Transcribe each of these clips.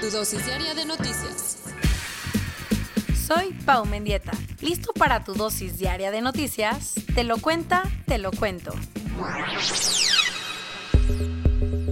Tu dosis diaria de noticias. Soy Pau Mendieta, listo para tu dosis diaria de noticias. Te lo cuenta, te lo cuento.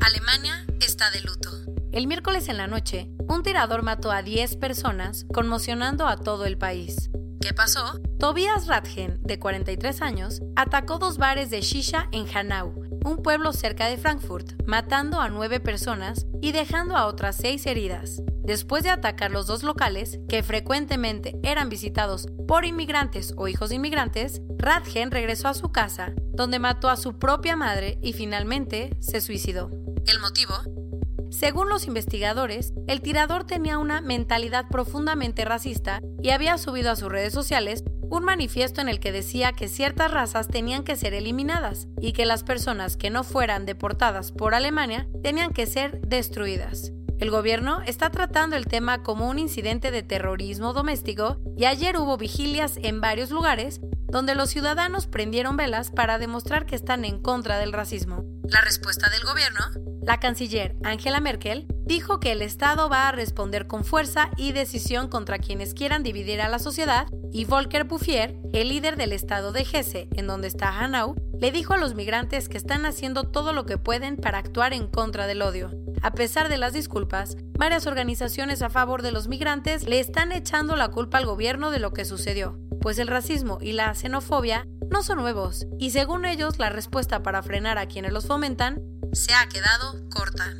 Alemania está de luto. El miércoles en la noche, un tirador mató a 10 personas, conmocionando a todo el país. ¿Qué pasó? Tobias Ratgen, de 43 años, atacó dos bares de shisha en Hanau, un pueblo cerca de Frankfurt, matando a nueve personas y dejando a otras seis heridas. Después de atacar los dos locales, que frecuentemente eran visitados por inmigrantes o hijos de inmigrantes, Radgen regresó a su casa, donde mató a su propia madre y finalmente se suicidó. ¿El motivo? Según los investigadores, el tirador tenía una mentalidad profundamente racista y había subido a sus redes sociales un manifiesto en el que decía que ciertas razas tenían que ser eliminadas y que las personas que no fueran deportadas por Alemania tenían que ser destruidas. El gobierno está tratando el tema como un incidente de terrorismo doméstico y ayer hubo vigilias en varios lugares donde los ciudadanos prendieron velas para demostrar que están en contra del racismo. La respuesta del gobierno, la canciller Angela Merkel, dijo que el Estado va a responder con fuerza y decisión contra quienes quieran dividir a la sociedad y Volker Bouffier, el líder del estado de Hesse, en donde está Hanau, le dijo a los migrantes que están haciendo todo lo que pueden para actuar en contra del odio. A pesar de las disculpas, varias organizaciones a favor de los migrantes le están echando la culpa al gobierno de lo que sucedió, pues el racismo y la xenofobia no son nuevos, y según ellos la respuesta para frenar a quienes los fomentan se ha quedado corta.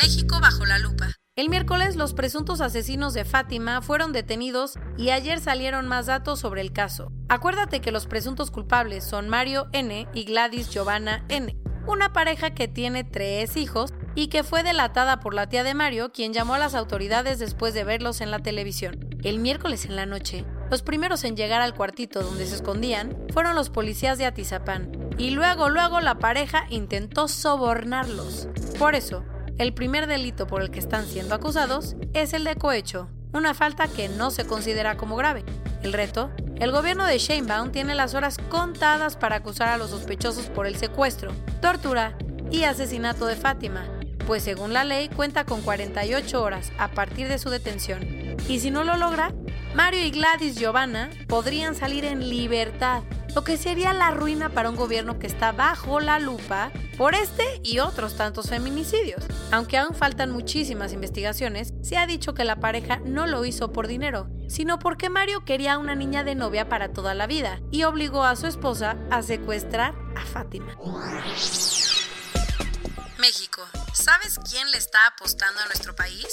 México bajo la lupa. El miércoles los presuntos asesinos de Fátima fueron detenidos y ayer salieron más datos sobre el caso. Acuérdate que los presuntos culpables son Mario N. y Gladys Giovanna N., una pareja que tiene tres hijos y que fue delatada por la tía de Mario, quien llamó a las autoridades después de verlos en la televisión. El miércoles en la noche, los primeros en llegar al cuartito donde se escondían fueron los policías de Atizapán, y luego, luego la pareja intentó sobornarlos. Por eso, el primer delito por el que están siendo acusados es el de cohecho, una falta que no se considera como grave. El reto, el gobierno de Sheinbaum tiene las horas contadas para acusar a los sospechosos por el secuestro, tortura y asesinato de Fátima, pues según la ley cuenta con 48 horas a partir de su detención. Y si no lo logra, Mario y Gladys Giovanna podrían salir en libertad lo que sería la ruina para un gobierno que está bajo la lupa por este y otros tantos feminicidios. Aunque aún faltan muchísimas investigaciones, se ha dicho que la pareja no lo hizo por dinero, sino porque Mario quería una niña de novia para toda la vida y obligó a su esposa a secuestrar a Fátima. México. ¿Sabes quién le está apostando a nuestro país?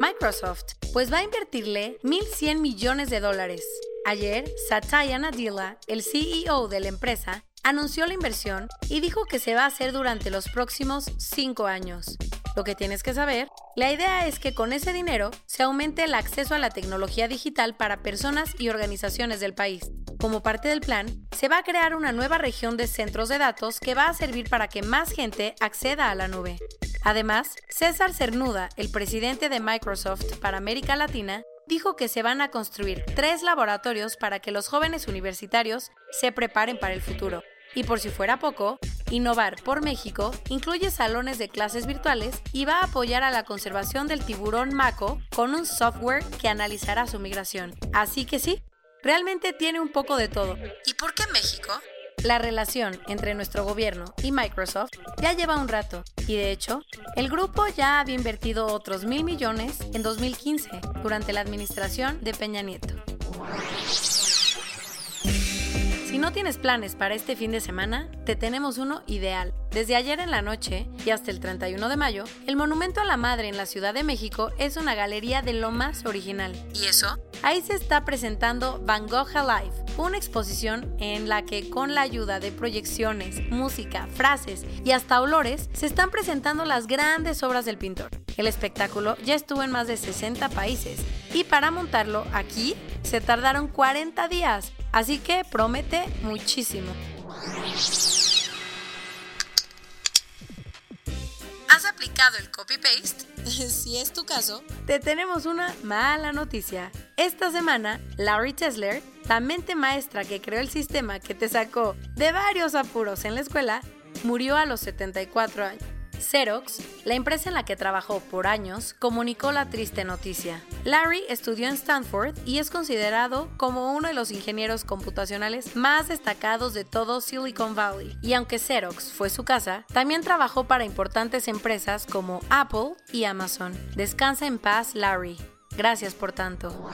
Microsoft, pues va a invertirle 1.100 millones de dólares. Ayer, Satya Nadella, el CEO de la empresa, anunció la inversión y dijo que se va a hacer durante los próximos cinco años. Lo que tienes que saber, la idea es que con ese dinero se aumente el acceso a la tecnología digital para personas y organizaciones del país. Como parte del plan, se va a crear una nueva región de centros de datos que va a servir para que más gente acceda a la nube. Además, César Cernuda, el presidente de Microsoft para América Latina, dijo que se van a construir tres laboratorios para que los jóvenes universitarios se preparen para el futuro. Y por si fuera poco, Innovar por México incluye salones de clases virtuales y va a apoyar a la conservación del tiburón maco con un software que analizará su migración. Así que sí, realmente tiene un poco de todo. ¿Y por qué México? La relación entre nuestro gobierno y Microsoft ya lleva un rato y de hecho, el grupo ya había invertido otros mil millones en 2015 durante la administración de Peña Nieto. Si no tienes planes para este fin de semana, te tenemos uno ideal. Desde ayer en la noche y hasta el 31 de mayo, el Monumento a la Madre en la Ciudad de México es una galería de lo más original. ¿Y eso? Ahí se está presentando Van Gogh Alive una exposición en la que con la ayuda de proyecciones, música, frases y hasta olores se están presentando las grandes obras del pintor. El espectáculo ya estuvo en más de 60 países y para montarlo aquí se tardaron 40 días, así que promete muchísimo. ¿Has aplicado el copy-paste? si es tu caso, te tenemos una mala noticia. Esta semana, Larry Tesler, la mente maestra que creó el sistema que te sacó de varios apuros en la escuela, murió a los 74 años. Xerox, la empresa en la que trabajó por años, comunicó la triste noticia. Larry estudió en Stanford y es considerado como uno de los ingenieros computacionales más destacados de todo Silicon Valley. Y aunque Xerox fue su casa, también trabajó para importantes empresas como Apple y Amazon. Descansa en paz, Larry. Gracias por tanto.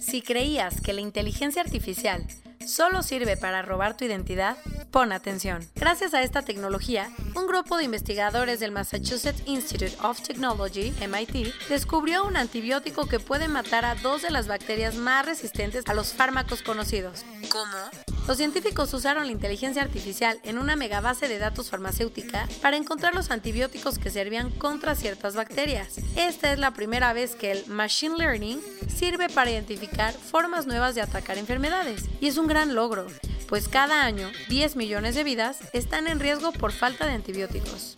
Si creías que la inteligencia artificial solo sirve para robar tu identidad, pon atención. Gracias a esta tecnología, un grupo de investigadores del Massachusetts Institute of Technology, MIT, descubrió un antibiótico que puede matar a dos de las bacterias más resistentes a los fármacos conocidos. ¿cómo? Los científicos usaron la inteligencia artificial en una megabase de datos farmacéutica para encontrar los antibióticos que servían contra ciertas bacterias. Esta es la primera vez que el Machine Learning sirve para identificar formas nuevas de atacar enfermedades, y es un gran logro, pues cada año 10 millones de vidas están en riesgo por falta de antibióticos.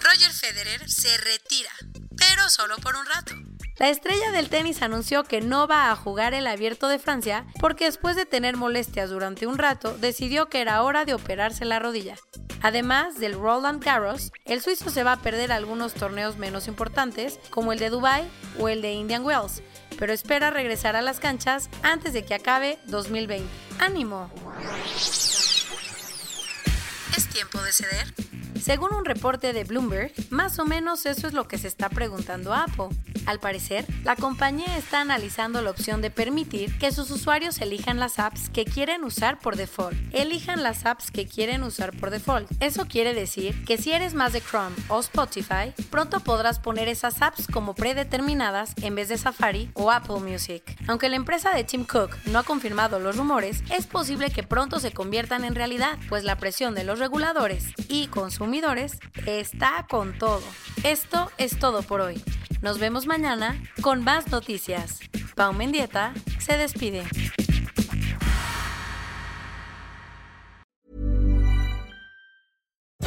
Roger Federer se retira, pero solo por un rato. La estrella del tenis anunció que no va a jugar el abierto de Francia porque después de tener molestias durante un rato decidió que era hora de operarse la rodilla. Además del Roland Garros, el suizo se va a perder algunos torneos menos importantes como el de Dubai o el de Indian Wells, pero espera regresar a las canchas antes de que acabe 2020. ¡Ánimo! ¿Es tiempo de ceder? Según un reporte de Bloomberg, más o menos eso es lo que se está preguntando Apple. Al parecer, la compañía está analizando la opción de permitir que sus usuarios elijan las apps que quieren usar por default. Elijan las apps que quieren usar por default. Eso quiere decir que si eres más de Chrome o Spotify, pronto podrás poner esas apps como predeterminadas en vez de Safari o Apple Music. Aunque la empresa de Tim Cook no ha confirmado los rumores, es posible que pronto se conviertan en realidad, pues la presión de los reguladores y consumidores está con todo. Esto es todo por hoy. Nos vemos mañana con más noticias. Pau Mendieta se despide.